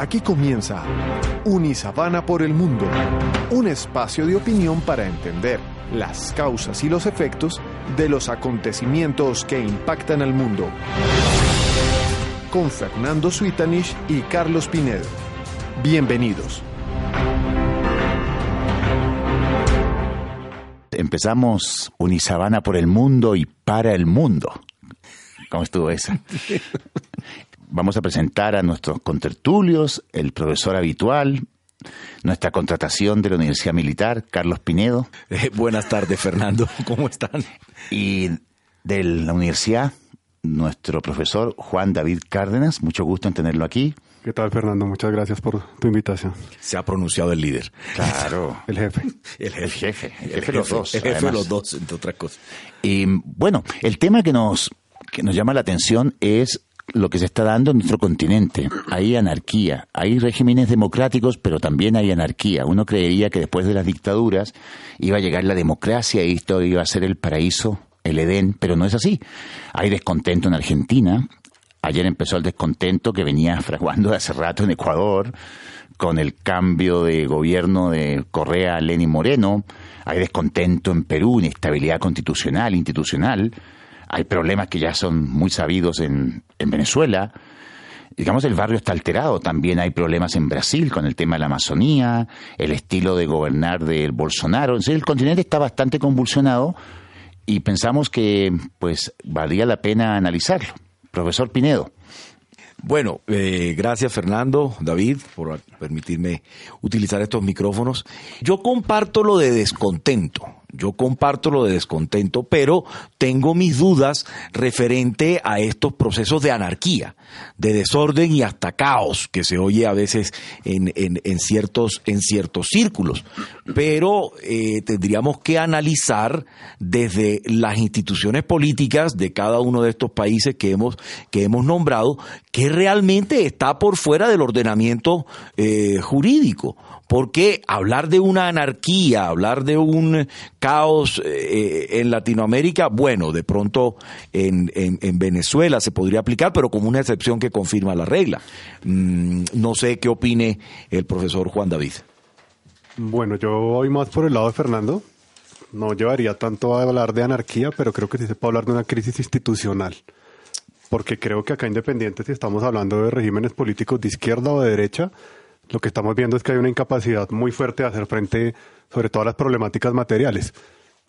Aquí comienza Unisabana por el Mundo, un espacio de opinión para entender las causas y los efectos de los acontecimientos que impactan al mundo. Con Fernando Suitanich y Carlos Pinedo. Bienvenidos. Empezamos Unisabana por el mundo y para el mundo. ¿Cómo estuvo eso? Vamos a presentar a nuestros contertulios, el profesor habitual, nuestra contratación de la Universidad Militar, Carlos Pinedo. Eh, buenas tardes, Fernando. ¿Cómo están? Y de la universidad, nuestro profesor Juan David Cárdenas. Mucho gusto en tenerlo aquí. ¿Qué tal, Fernando? Muchas gracias por tu invitación. Se ha pronunciado el líder. Claro. el jefe. El jefe. El jefe, de los dos. El jefe de los dos, entre otras cosas. Y bueno, el tema que nos, que nos llama la atención es lo que se está dando en nuestro continente. Hay anarquía, hay regímenes democráticos, pero también hay anarquía. Uno creería que después de las dictaduras iba a llegar la democracia y esto iba a ser el paraíso, el Edén, pero no es así. Hay descontento en Argentina. Ayer empezó el descontento que venía fraguando de hace rato en Ecuador con el cambio de gobierno de Correa a Lenin Moreno. Hay descontento en Perú, inestabilidad constitucional, institucional hay problemas que ya son muy sabidos en, en Venezuela. Digamos, el barrio está alterado. También hay problemas en Brasil con el tema de la Amazonía, el estilo de gobernar del Bolsonaro. Entonces, el continente está bastante convulsionado y pensamos que, pues, valía la pena analizarlo. Profesor Pinedo. Bueno, eh, gracias Fernando, David, por permitirme utilizar estos micrófonos. Yo comparto lo de descontento. Yo comparto lo de descontento, pero tengo mis dudas referente a estos procesos de anarquía, de desorden y hasta caos que se oye a veces en, en, ciertos, en ciertos círculos. Pero eh, tendríamos que analizar desde las instituciones políticas de cada uno de estos países que hemos, que hemos nombrado, que realmente está por fuera del ordenamiento eh, jurídico porque hablar de una anarquía, hablar de un caos eh, en Latinoamérica, bueno, de pronto en, en, Venezuela se podría aplicar, pero como una excepción que confirma la regla. Mm, no sé qué opine el profesor Juan David. Bueno, yo voy más por el lado de Fernando. No llevaría tanto a hablar de anarquía, pero creo que sí se puede hablar de una crisis institucional. Porque creo que acá independiente, si estamos hablando de regímenes políticos de izquierda o de derecha, lo que estamos viendo es que hay una incapacidad muy fuerte de hacer frente sobre todo a las problemáticas materiales.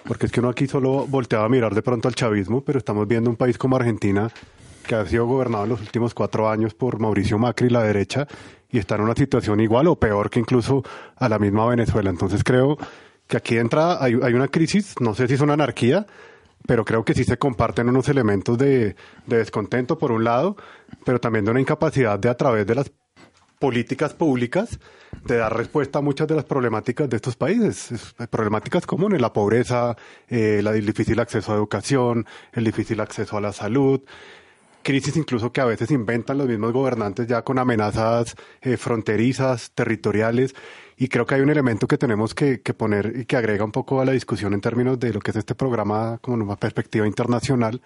Porque es que uno aquí solo volteaba a mirar de pronto al chavismo, pero estamos viendo un país como Argentina que ha sido gobernado en los últimos cuatro años por Mauricio Macri, la derecha, y está en una situación igual o peor que incluso a la misma Venezuela. Entonces creo que aquí de entrada hay, hay una crisis, no sé si es una anarquía, pero creo que sí se comparten unos elementos de, de, descontento por un lado, pero también de una incapacidad de a través de las políticas públicas de dar respuesta a muchas de las problemáticas de estos países, problemáticas comunes, la pobreza, eh, el difícil acceso a educación, el difícil acceso a la salud, crisis incluso que a veces inventan los mismos gobernantes ya con amenazas eh, fronterizas, territoriales, y creo que hay un elemento que tenemos que, que, poner y que agrega un poco a la discusión en términos de lo que es este programa como una perspectiva internacional,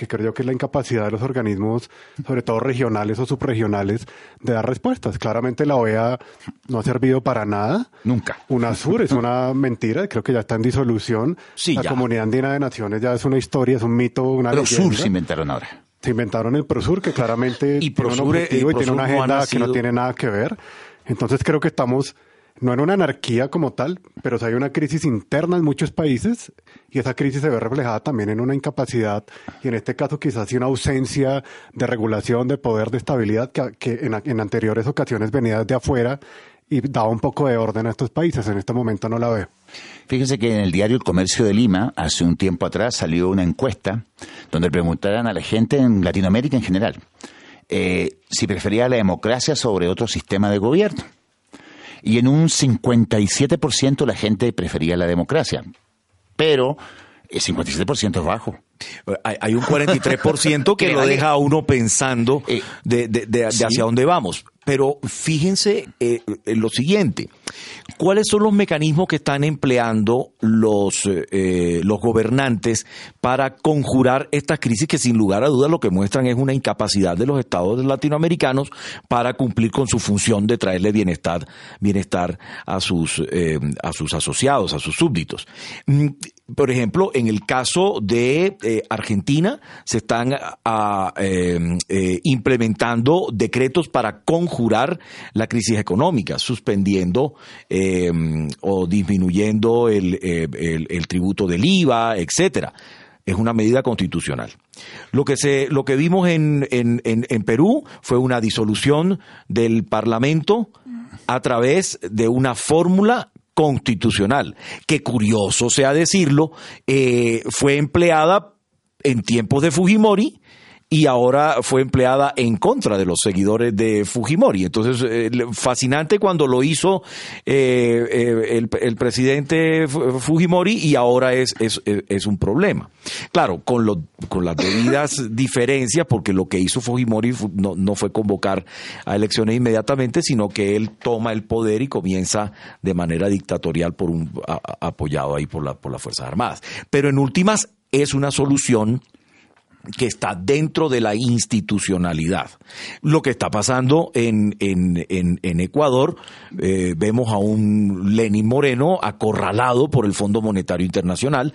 que creo yo que es la incapacidad de los organismos, sobre todo regionales o subregionales, de dar respuestas. Claramente la OEA no ha servido para nada. Nunca. UNASUR es una mentira, creo que ya está en disolución. Sí, la Comunidad Andina de Naciones ya es una historia, es un mito, una Pero Sur se inventaron ahora. Se inventaron el PROSUR, que claramente y tiene un objetivo y tiene una agenda que no tiene nada que ver. Entonces creo que estamos no en una anarquía como tal, pero hay una crisis interna en muchos países y esa crisis se ve reflejada también en una incapacidad y en este caso quizás una ausencia de regulación, de poder, de estabilidad que, en, anteriores ocasiones venía de afuera y daba un poco de orden a estos países. En este momento no la veo. Fíjense que en el diario El Comercio de Lima, hace un tiempo atrás, salió una encuesta donde preguntaran a la gente en Latinoamérica en general eh, si prefería la democracia sobre otro sistema de gobierno y en un 57% la gente prefería la democracia. Pero el 57% es bajo. Hay, un 43% que lo deja a uno pensando eh, de, hacia dónde vamos. Pero fíjense eh, en lo siguiente, ¿cuáles son los mecanismos que están empleando los, eh, los gobernantes para conjurar estas crisis que sin lugar a dudas lo que muestran es una incapacidad de los estados latinoamericanos para cumplir con su función de traerle bienestar, bienestar a, sus, a sus asociados, a sus súbditos? Por ejemplo, en el caso de eh, Argentina, se están em, eh, implementando decretos para conjurar la crisis económica, suspendiendo em, o disminuyendo el, tributo del IVA, etcétera. Es una medida constitucional. Lo que, se, lo que vimos en, en, en Perú fue una disolución del Parlamento a través de una fórmula constitucional, que curioso sea decirlo, eh, fue empleada en tiempos de Fujimori y ahora fue empleada en contra de los seguidores de Fujimori. Entonces, eh, fascinante cuando lo hizo eh, eh, el, presidente Fujimori y ahora es, es, es un problema. Claro, con, lo, con las debidas diferencias, porque lo que hizo Fujimori no, no fue convocar a elecciones inmediatamente, sino que él toma el poder y comienza de manera dictatorial por un, apoyado ahí por, la, por las Fuerzas Armadas. Pero en últimas, es una solución que está dentro de la institucionalidad. Lo que está pasando en, en, en, Ecuador, eh, vemos a un Lenin Moreno acorralado por el Fondo Monetario Internacional.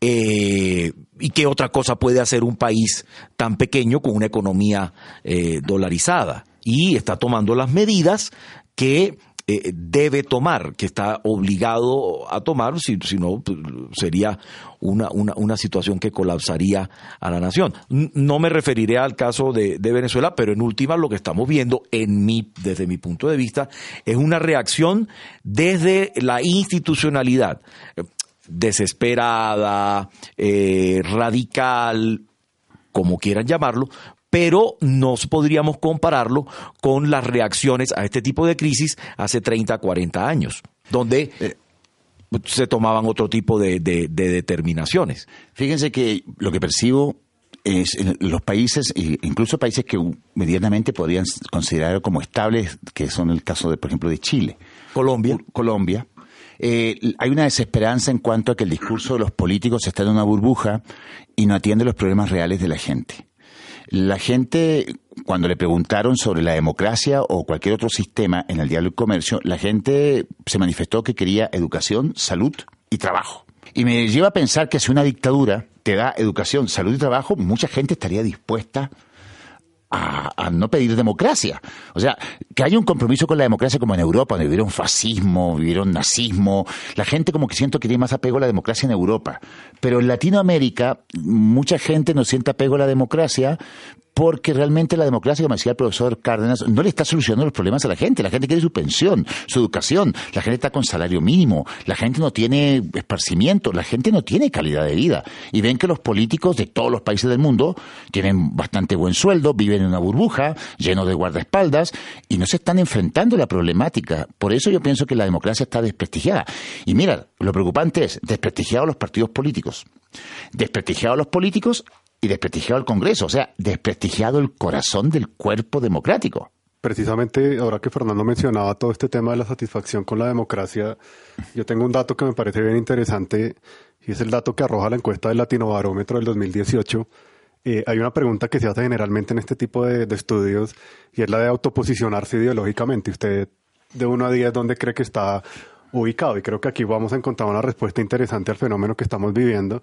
Eh, ¿Y qué otra cosa puede hacer un país tan pequeño con una economía eh, dolarizada? Y está tomando las medidas que eh, debe tomar, que está obligado a tomar, si, no pues, sería una, una, situación que colapsaría a la nación. No me referiré al caso de, Venezuela, pero en última lo que estamos viendo, en mi, desde mi punto de vista, es una reacción desde la institucionalidad desesperada, eh, radical, como quieran llamarlo, pero no podríamos compararlo con las reacciones a este tipo de crisis hace 30, 40 años, donde eh, se tomaban otro tipo de, determinaciones. Fíjense que lo que percibo es en los países, incluso países que medianamente podrían considerar como estables, que son el caso de, por ejemplo, de Chile. Colombia. Colombia. Eh, hay una desesperanza en cuanto a que el discurso de los políticos está en una burbuja y no atiende los problemas reales de la gente. La gente, cuando le preguntaron sobre la democracia o cualquier otro sistema en el diálogo y comercio, la gente se manifestó que quería educación, salud y trabajo. Y me lleva a pensar que si una dictadura te da educación, salud y trabajo, mucha gente estaría dispuesta no pedir democracia. O sea, que haya un compromiso con la democracia como en Europa, donde vivieron fascismo, vivieron nazismo. La gente como que siento que tiene más apego a la democracia en Europa. Pero en Latinoamérica, mucha gente no siente apego a la democracia porque realmente la democracia, como decía el profesor Cárdenas, no le está solucionando los problemas a la gente. La gente quiere su pensión, su educación, la gente está con salario mínimo, la gente no tiene esparcimiento, la gente no tiene calidad de vida. Y ven que los políticos de todos los países del mundo tienen bastante buen sueldo, viven en una burbuja, lleno de guardaespaldas, y no se están enfrentando la problemática. Por eso yo pienso que la democracia está desprestigiada. Y mira, lo preocupante es desprestigiados los partidos políticos. Desprestigiados los políticos y desprestigiado el Congreso, o sea, desprestigiado el corazón del cuerpo democrático. Precisamente ahora que Fernando mencionaba todo este tema de la satisfacción con la democracia, yo tengo un dato que me parece bien interesante y es el dato que arroja la encuesta del Latino Barómetro del 2018. Eh, hay una pregunta que se hace generalmente en este tipo de, de, estudios y es la de autoposicionarse ideológicamente. Usted de 1 a 10, ¿dónde cree que está ubicado? Y creo que aquí vamos a encontrar una respuesta interesante al fenómeno que estamos viviendo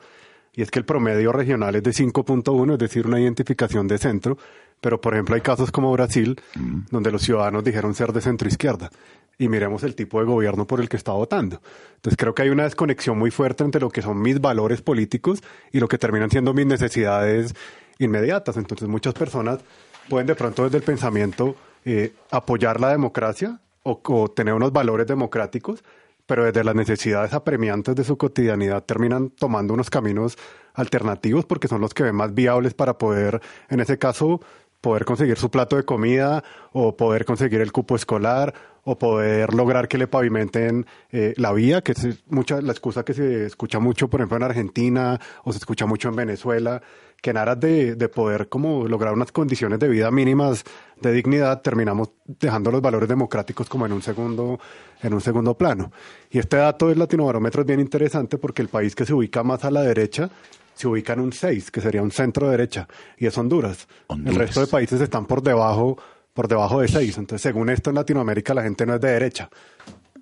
y es que el promedio regional es de 5.1, es decir, una identificación de centro, pero por ejemplo hay casos como Brasil, donde los ciudadanos dijeron ser de centro izquierda, y miremos el tipo de gobierno por el que está votando. Entonces creo que hay una desconexión muy fuerte entre lo que son mis valores políticos y lo que terminan siendo mis necesidades inmediatas. Entonces muchas personas pueden de pronto desde el pensamiento eh, apoyar la democracia o tener unos valores democráticos, pero desde las necesidades apremiantes de su cotidianidad terminan tomando unos caminos alternativos porque son los que ven más viables para poder, en ese caso, poder conseguir su plato de comida o poder conseguir el cupo escolar o poder lograr que le pavimenten eh, la vía, que es mucha la excusa que se escucha mucho, por ejemplo, en Argentina o se escucha mucho en Venezuela, que en aras de, de poder como lograr unas condiciones de vida mínimas de dignidad, terminamos dejando los valores democráticos como en un segundo, en un segundo plano. Y este dato del latinobarómetro es bien interesante porque el país que se ubica más a la derecha se ubica en un 6, que sería un centro derecha, y es Honduras. Honduras. El resto de países están por debajo, por debajo de 6. Entonces, según esto en Latinoamérica la gente no es de derecha.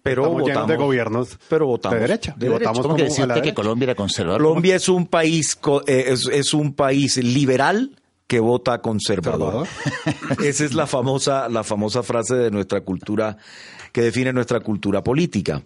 Pero Estamos llenos votamos de gobiernos pero votamos de derecha. de derecha. votamos ¿Cómo que a la que derecha. Colombia era conservador? Colombia es un país co- eh, es, es un país liberal que vota conservador. Esa es la famosa la famosa frase de nuestra cultura que define nuestra cultura política.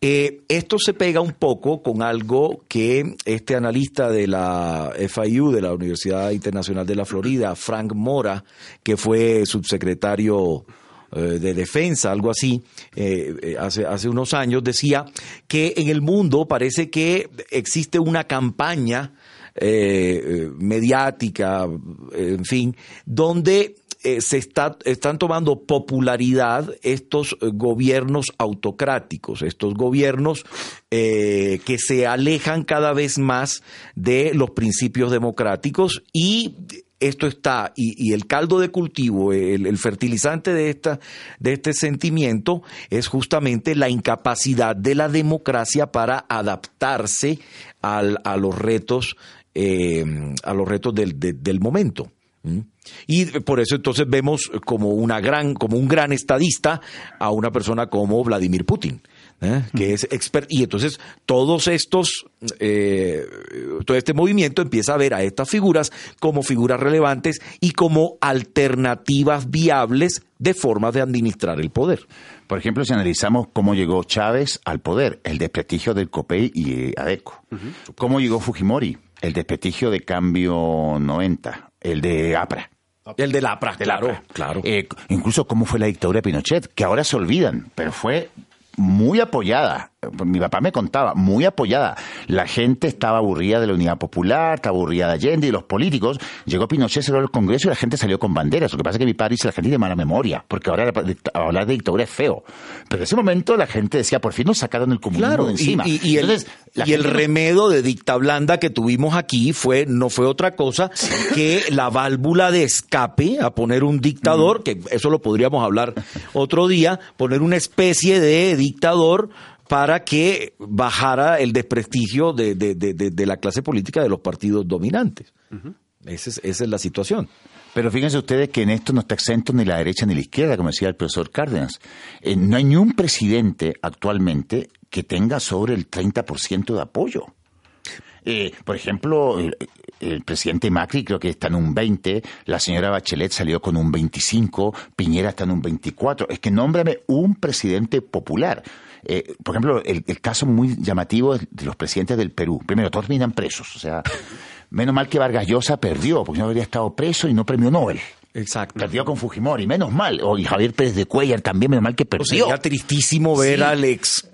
Eh, esto se pega un poco con algo que este analista de la FIU, de la Universidad Internacional de la Florida, Frank Mora, que fue subsecretario eh, de defensa, algo así, eh, eh, hace, hace unos años, decía que en el mundo parece que existe una campaña eh, mediática, en fin, donde eh, se está, están tomando popularidad estos eh, gobiernos autocráticos, estos gobiernos que se alejan cada vez más de los principios democráticos y esto está, y, el caldo de cultivo, el, fertilizante de, esta, de este sentimiento es justamente la incapacidad de la democracia para adaptarse a los retos, eh, a los retos del, de- del momento. ¿Mm? Y por eso entonces vemos como una gran, como un gran estadista a una persona como Vladimir Putin, ¿eh? que es expert. Y entonces todos estos, eh, todo este movimiento empieza a ver a estas figuras como figuras relevantes y como alternativas viables de formas de administrar el poder. Por ejemplo, si analizamos cómo llegó Chávez al poder, el desprestigio del COPEI y ADECO. Cómo llegó Fujimori, el desprestigio de Cambio 90, el de APRA. El de la APRA, del claro, APRA. claro. Eh, incluso cómo fue la dictadura de Pinochet, que ahora se olvidan, pero fue muy apoyada. Mi papá me contaba, muy apoyada. La gente estaba aburrida de la Unidad Popular, estaba aburrida de Allende y los políticos. Llegó Pinochet, cerró el Congreso y la gente salió con banderas. Lo que pasa es que mi padre dice la gente tiene mala memoria, porque ahora la- hablar de dictadura es feo. Pero en ese momento la gente decía, por fin nos sacaron el comunismo Claro, de encima. y- y el, Entonces, y el remedo de dicta blanda que tuvimos aquí fue no fue otra cosa que la válvula de escape a poner un dictador, que eso lo podríamos hablar otro día, poner una especie de dictador para que bajara el desprestigio de, de- de- de- la clase política de los partidos dominantes. Esa es, esa es la situación. Pero fíjense ustedes que en esto no está exento ni la derecha ni la izquierda, como decía el profesor Cárdenas. Eh, no hay ni un presidente actualmente que tenga sobre el 30% de apoyo. Eh, por ejemplo, el, el presidente Macri creo que está en un 20, la señora Bachelet salió con un 25, Piñera está en un 24. Es que nómbrame un presidente popular. Eh, por ejemplo, el, el caso muy llamativo de los presidentes del Perú. Primero, todos terminan presos. O sea, menos mal que Vargas Llosa perdió, porque no habría estado preso y no premio Nobel. Exacto. Perdió con Fujimori, menos mal. O y Javier Pérez de Cuellar también, menos mal que O perdió. sería tristísimo ver Sí. al ex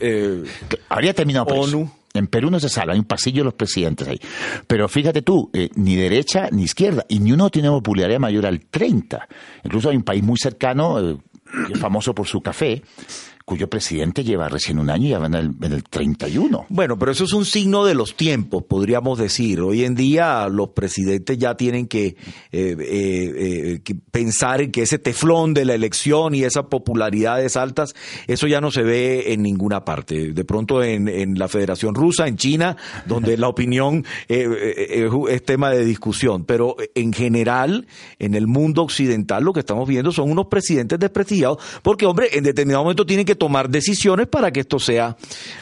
eh, Habría terminado preso. ONU. En Perú no se salva, hay un pasillo de los presidentes ahí. Pero fíjate tú, eh, ni derecha ni izquierda, y ni uno tiene popularidad mayor al 30. Incluso hay un país muy cercano, eh, famoso por su café, cuyo presidente lleva recién un año y ya va en el, en el 31. Bueno, pero eso es un signo de los tiempos, podríamos decir. Hoy en día los presidentes ya tienen que, eh, eh, eh, que pensar en que ese teflón de la elección y esas popularidades altas, eso ya no se ve en ninguna parte. De pronto en, en la Federación Rusa, en China, donde la opinión es tema de discusión. Pero en general, en el mundo occidental, lo que estamos viendo son unos presidentes desprestigiados, porque, hombre, en determinado momento tienen que tomar decisiones para que esto sea,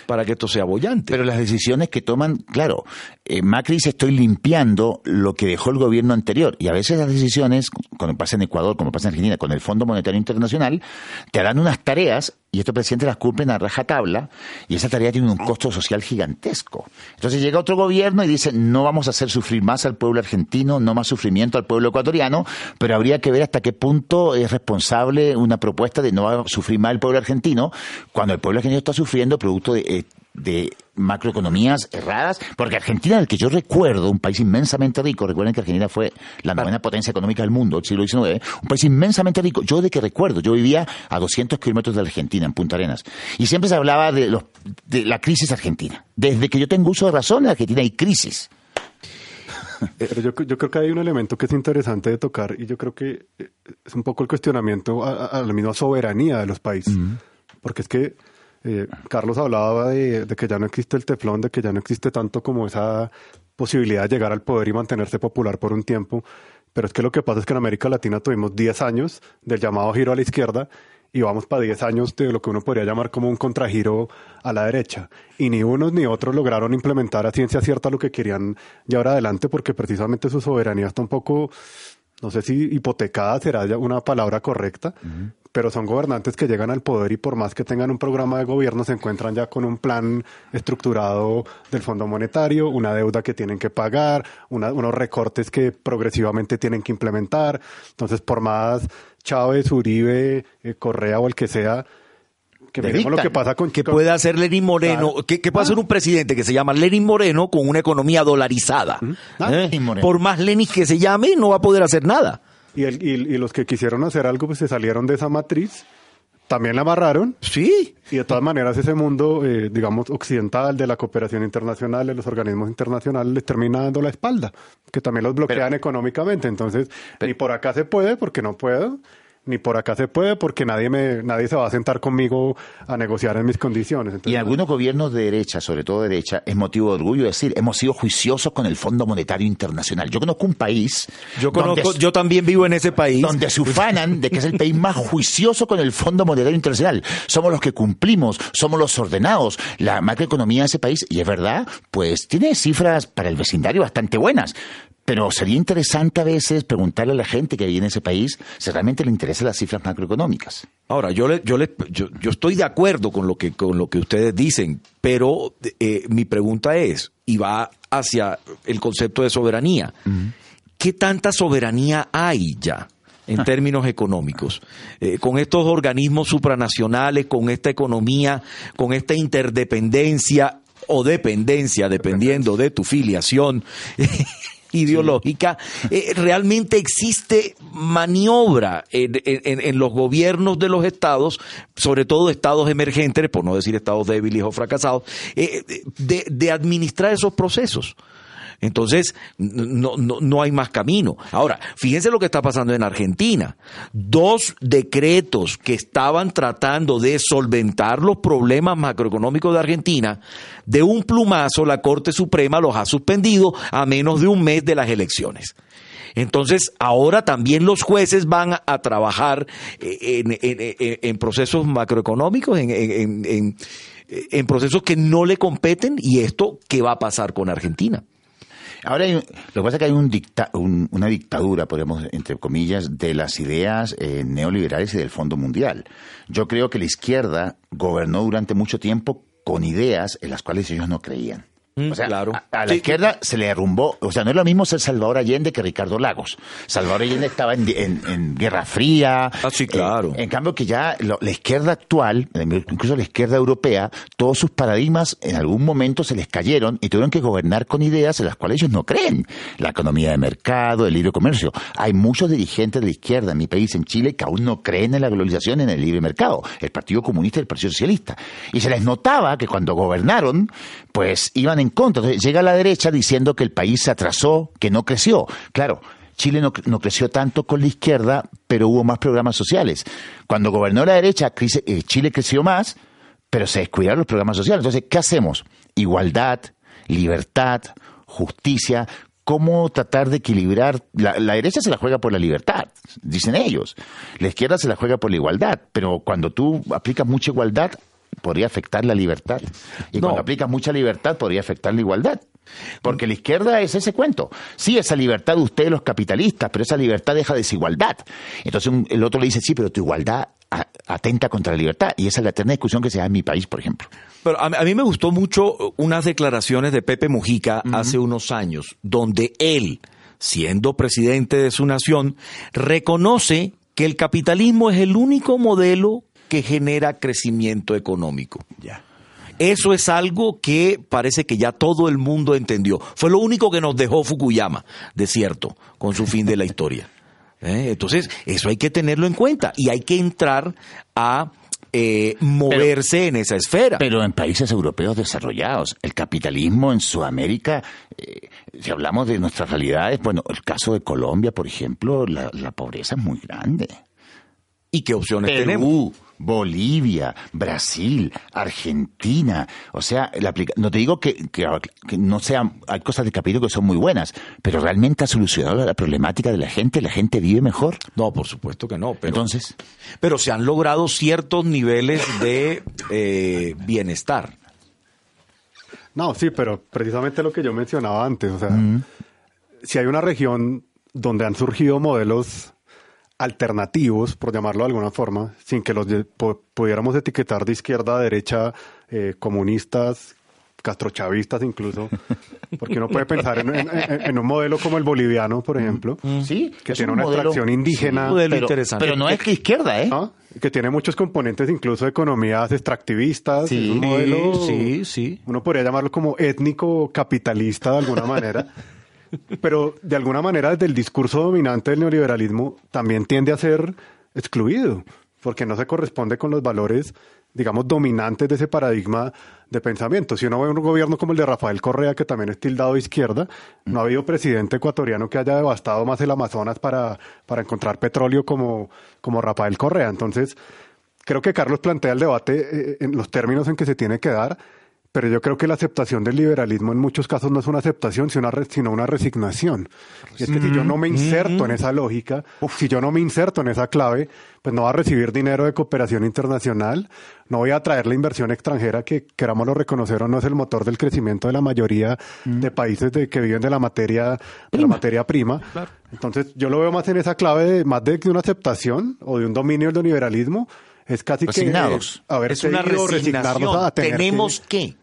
para que esto sea bollante. Pero las decisiones que toman, claro, eh, Macri dice estoy limpiando lo que dejó el gobierno anterior. Y a veces las decisiones, como pasa en Ecuador, como pasa en Argentina, con el Fondo Monetario Internacional, te harán unas tareas y estos presidentes las cumplen a rajatabla y esa tarea tiene un costo social gigantesco. Entonces llega otro gobierno y dice no vamos a hacer sufrir más al pueblo argentino, no más sufrimiento al pueblo ecuatoriano, pero habría que ver hasta qué punto es responsable una propuesta de no sufrir más el pueblo argentino cuando el pueblo argentino está sufriendo producto de... eh, de macroeconomías erradas, porque Argentina, el que yo recuerdo, un país inmensamente rico, recuerden que Argentina fue la novena potencia económica del mundo, el siglo XIX, un país inmensamente rico, yo de que recuerdo, yo vivía a 200 kilómetros de Argentina, en Punta Arenas, y siempre se hablaba de, los, de la crisis argentina. Desde que yo tengo uso de razón, en Argentina hay crisis. Pero yo, yo, creo que hay un elemento que es interesante de tocar y yo creo que eh, es un poco el cuestionamiento a, la misma soberanía de los países. Porque es que eh, Carlos hablaba de, que ya no existe el teflón, de que ya no existe tanto como esa posibilidad de llegar al poder y mantenerse popular por un tiempo. Pero es que lo que pasa es que en América Latina tuvimos 10 años del llamado giro a la izquierda y vamos para 10 años de lo que uno podría llamar como un contragiro a la derecha. Y ni unos ni otros lograron implementar a ciencia cierta lo que querían llevar adelante porque precisamente su soberanía está un poco, no sé si hipotecada será una palabra correcta, pero son gobernantes que llegan al poder y por más que tengan un programa de gobierno se encuentran ya con un plan estructurado del Fondo Monetario, una deuda que tienen que pagar, unos recortes que progresivamente tienen que implementar. Entonces, por más Chávez, Uribe, eh, Correa o el que sea, que lo que pasa con... Que puede hacer Lenin Moreno, que, puede hacer ah. un presidente que se llama Lenin Moreno con una economía dolarizada. Ah, ¿Eh? Por más Lenin que se llame, no va a poder hacer nada. Y, el, y, los que quisieron hacer algo, pues se salieron de esa matriz también la amarraron. Sí. Y de todas maneras ese mundo, eh, digamos, occidental de la cooperación internacional, de los organismos internacionales, les termina dando la espalda, que también los bloquean económicamente. Entonces, ni por acá se puede porque no puedo, ni por acá se puede porque nadie me nadie se va a sentar conmigo a negociar en mis condiciones. y algunos gobiernos de derecha, sobre todo de derecha, es motivo de orgullo decir, hemos sido juiciosos con el Fondo Monetario Internacional. Yo conozco un país... Yo conozco, yo también vivo en ese país. Donde se ufanan de que es el país más juicioso con el Fondo Monetario Internacional. Somos los que cumplimos, somos los ordenados. La macroeconomía de ese país, y es verdad, pues tiene cifras para el vecindario bastante buenas. Pero sería interesante a veces preguntarle a la gente que vive en ese país si realmente le interesan las cifras macroeconómicas. Ahora, yo, le, yo, le, yo, estoy de acuerdo con lo que, con lo que ustedes dicen, pero eh, mi pregunta es, y va hacia el concepto de soberanía, ¿qué tanta soberanía hay ya? en términos económicos, eh, con estos organismos supranacionales, con esta economía, con esta interdependencia o dependencia, dependiendo de tu filiación, ideológica, eh, realmente existe maniobra en, los gobiernos de los estados, sobre todo estados emergentes, por no decir estados débiles o fracasados, eh, de, de administrar esos procesos. Entonces, no, no, no, hay más camino. Ahora, fíjense lo que está pasando en Argentina. Dos decretos que estaban tratando de solventar los problemas macroeconómicos de Argentina, de un plumazo la Corte Suprema los ha suspendido a menos de un mes de las elecciones. Entonces, ahora también los jueces van a trabajar eh, en, procesos macroeconómicos, en, en procesos que no le competen, y esto, ¿qué va a pasar con Argentina? Ahora, lo que pasa es que hay un dicta, una dictadura, podemos, entre comillas, de las ideas eh, neoliberales y del Fondo Mundial. Yo creo que la izquierda gobernó durante mucho tiempo con ideas en las cuales ellos no creían. Mm, o sea, a, la izquierda se le derrumbó. O sea, no es lo mismo ser Salvador Allende que Ricardo Lagos. Salvador Allende estaba en, Guerra Fría. Ah, sí, claro. en cambio que ya la izquierda actual, incluso la izquierda europea, todos sus paradigmas en algún momento se les cayeron y tuvieron que gobernar con ideas en las cuales ellos no creen. La economía de mercado, el libre comercio. Hay muchos dirigentes de la izquierda en mi país, en Chile, que aún no creen en la globalización, en el libre mercado. El Partido Comunista y el Partido Socialista. Y se les notaba que cuando gobernaron, pues iban en contra. Entonces llega la derecha diciendo que el país se atrasó, que no creció. Claro, Chile no, creció tanto con la izquierda, pero hubo más programas sociales. Cuando gobernó la derecha, eh, Chile creció más, pero se descuidaron los programas sociales. Entonces, ¿qué hacemos? Igualdad, libertad, justicia, cómo tratar de equilibrar. La, la, derecha se la juega por la libertad, dicen ellos. La izquierda se la juega por la igualdad, pero cuando tú aplicas mucha igualdad, podría afectar la libertad. Y cuando aplica mucha libertad, podría afectar la igualdad. Porque la izquierda es ese cuento. Sí, esa libertad de ustedes los capitalistas, pero esa libertad deja desigualdad. Entonces el otro le dice, sí, pero tu igualdad atenta contra la libertad. Y esa es la eterna discusión que se da en mi país, por ejemplo. Pero a, mí me gustó mucho unas declaraciones de Pepe Mujica hace unos años, donde él, siendo presidente de su nación, reconoce que el capitalismo es el único modelo que genera crecimiento económico. Ya. Eso es algo que parece que ya todo el mundo entendió. Fue lo único que nos dejó Fukuyama, de cierto, con su fin de la historia. ¿Eh? Entonces, eso hay que tenerlo en cuenta y hay que entrar a eh, moverse en esa esfera. Pero en países europeos desarrollados, el capitalismo en Sudamérica, eh, si hablamos de nuestras realidades, bueno, el caso de Colombia, por ejemplo, la, la pobreza es muy grande. ¿Y qué opciones Perú, tenemos? Bolivia, Brasil, Argentina. O sea, la aplica- no te digo que, que- que no sean, hay cosas de capítulo que son muy buenas, pero realmente ha solucionado la problemática de la gente, la gente vive mejor. No, por supuesto que no. Pero, Entonces, pero se han logrado ciertos niveles de eh, bienestar. No, sí, pero precisamente lo que yo mencionaba antes, o sea, si hay una región donde han surgido modelos alternativos, por llamarlo de alguna forma, sin que los pudiéramos etiquetar de izquierda a derecha, eh, comunistas, castrochavistas incluso, porque uno puede pensar en, en- en- en un modelo como el boliviano, por ejemplo, sí, que es tiene un una modelo- extracción indígena, un modelo pero, interesante. pero no es que izquierda, ¿eh? ¿no? que tiene muchos componentes incluso de economías extractivistas, Sí. es un modelo, Sí, sí. uno podría llamarlo como étnico capitalista de alguna manera. Pero de alguna manera desde el discurso dominante del neoliberalismo también tiende a ser excluido, porque no se corresponde con los valores, digamos, dominantes de ese paradigma de pensamiento. Si uno ve un gobierno como el de Rafael Correa, que también es tildado de izquierda, no ha habido presidente ecuatoriano que haya devastado más el Amazonas para, para encontrar petróleo como, como Rafael Correa. Entonces, creo que Carlos plantea el debate eh, en los términos en que se tiene que dar, pero yo creo que la aceptación del liberalismo en muchos casos no es una aceptación, sino una, re- sino una resignación. Y es que si yo no me inserto en esa lógica, si yo no me inserto en esa clave, pues no va a recibir dinero de cooperación internacional, no voy a atraer la inversión extranjera que, querámoslo reconocer o no, es el motor del crecimiento de la mayoría de países de, que viven de la materia, de la materia prima. Entonces, yo lo veo más en esa clave de más de una aceptación o de un dominio del neoliberalismo, es casi Resignados. Es que haberse una resignación. a tener que- Tenemos que.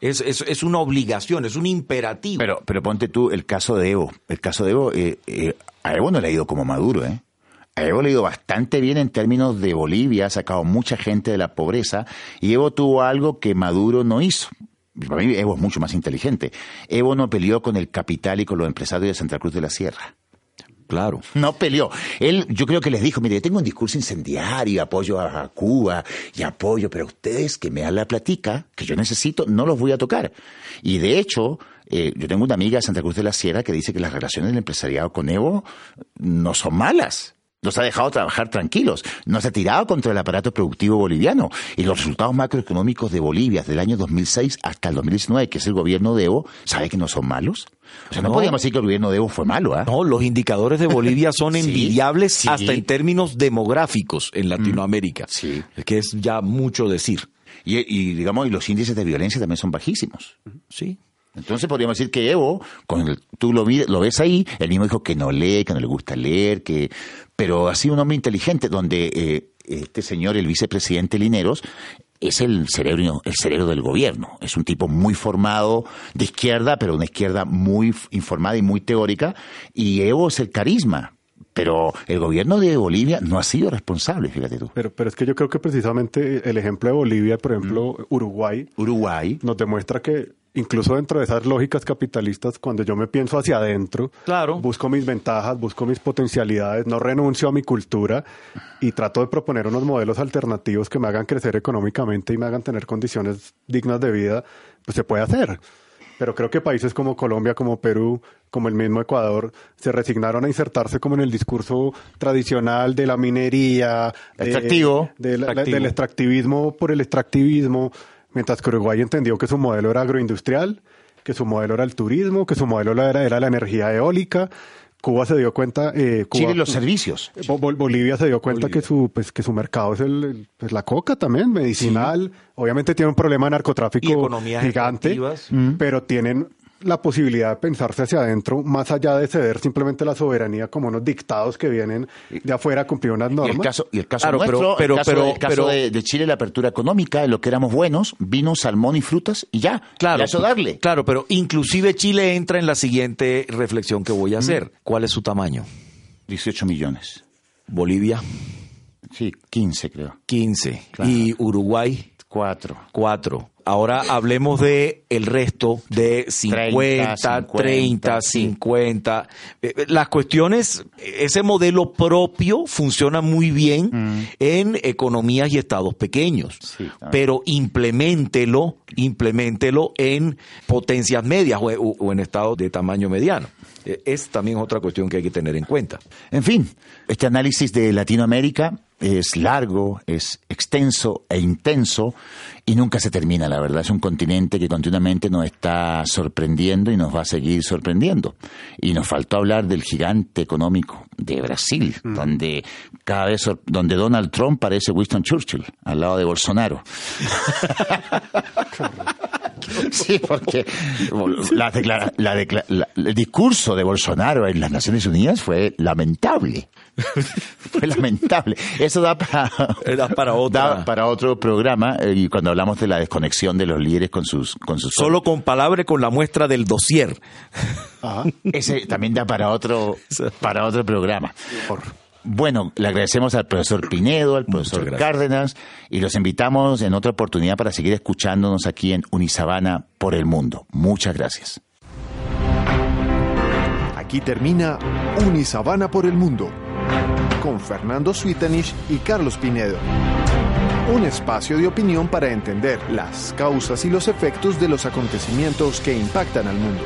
Es, es, es una obligación, es un imperativo. Pero, pero ponte tú el caso de Evo. El caso de Evo, eh, eh, a Evo no le ha ido como Maduro, ¿eh? A Evo le ha ido bastante bien en términos de Bolivia, ha sacado mucha gente de la pobreza y Evo tuvo algo que Maduro no hizo. Para mí Evo es mucho más inteligente. Evo no peleó con el capital y con los empresarios de Santa Cruz de la Sierra. Claro. No peleó. Él, yo creo que les dijo, mire, yo tengo un discurso incendiario, apoyo a, Cuba y apoyo, pero ustedes que me dan la platica que yo necesito, no los voy a tocar. Y de hecho, eh, yo tengo una amiga de Santa Cruz de la Sierra que dice que las relaciones del empresariado con Evo no son malas. Los ha dejado trabajar tranquilos. No se ha tirado contra el aparato productivo boliviano. Y los resultados macroeconómicos de Bolivia desde el año 2006 hasta el 2019, que es el gobierno de Evo, ¿sabe que no son malos? O sea, no, No. podríamos decir que el gobierno de Evo fue malo, ¿ah? No, los indicadores de Bolivia son envidiables sí. hasta en términos demográficos en Latinoamérica. Sí. Que es ya mucho decir. Y, y, digamos, y los índices de violencia también son bajísimos. Sí. Entonces podríamos decir que Evo, con el- tú lo, lo ves ahí, él mismo dijo que no lee, que no le gusta leer, que pero ha sido un hombre inteligente, donde eh, este señor, el vicepresidente Lineros, es el cerebro, el cerebro del gobierno. Es un tipo muy formado de izquierda, pero una izquierda muy informada y muy teórica. Y Evo es el carisma. Pero el gobierno de Bolivia no ha sido responsable, fíjate tú. Pero, pero es que yo creo que precisamente el ejemplo de Bolivia, por ejemplo, Uruguay, Uruguay, nos demuestra que incluso dentro de esas lógicas capitalistas, cuando yo me pienso hacia adentro, Claro. busco mis ventajas, busco mis potencialidades, no renuncio a mi cultura y trato de proponer unos modelos alternativos que me hagan crecer económicamente y me hagan tener condiciones dignas de vida, pues se puede hacer. Pero creo que países como Colombia, como Perú, como el mismo Ecuador, se resignaron a insertarse como en el discurso tradicional de la minería, de- Extractivo. de la- Extractivo. del extractivismo por el extractivismo, mientras que Uruguay entendió que su modelo era agroindustrial, que su modelo era el turismo, que su modelo era, era la energía eólica. Cuba se dio cuenta, eh, Cuba- Chile los servicios. Bol- Bolivia se dio cuenta que su pues que su mercado es el, el- pues, la coca también medicinal obviamente tiene un problema de narcotráfico Y gigante pero tienen la posibilidad de pensarse hacia adentro más allá de ceder simplemente la soberanía como unos dictados que vienen de afuera a cumplir unas Y normas el caso, y el caso Claro, pero- nuestro, pero- el caso, pero- el caso pero- de, de Chile, la apertura económica, en lo que éramos buenos, vino salmón y frutas y ya. Claro, Y eso darle. Claro, pero inclusive Chile entra en la siguiente reflexión que voy a hacer. ¿Cuál es su tamaño? 18 millones. Bolivia, Sí, 15 creo. 15. Claro. Y Uruguay, Cuatro. Cuatro. Ahora hablemos de el resto de 50, 30, 50. Las cuestiones, ese modelo propio funciona muy bien mm. en economías y estados pequeños, pero implementelo, implementelo en potencias medias o en estados de tamaño mediano. Eh, es también otra cuestión que hay que tener en cuenta. En fin, este análisis de Latinoamérica es largo, es extenso e intenso y nunca se termina, la verdad. Es un continente que continuamente nos está sorprendiendo y nos va a seguir sorprendiendo. Y nos faltó hablar del gigante económico de Brasil, mm. donde cada vez donde Donald Trump parece Winston Churchill al lado de Bolsonaro. Sí, porque el discurso de Bolsonaro en las Naciones Unidas fue lamentable. fue lamentable. Eso da para, para, para otro programa eh, y cuando hablamos de la desconexión de los líderes con sus... Con sus Solo con palabras con la muestra del dossier. Ese también da para otro, para otro programa. Bueno, le agradecemos al profesor Pinedo, al profesor Cárdenas y los invitamos en otra oportunidad para seguir escuchándonos aquí en Unisabana por el Mundo. Muchas gracias. Aquí termina Unisabana por el Mundo con Fernando Suitanich y Carlos Pinedo. Un espacio de opinión para entender las causas y los efectos de los acontecimientos que impactan al mundo.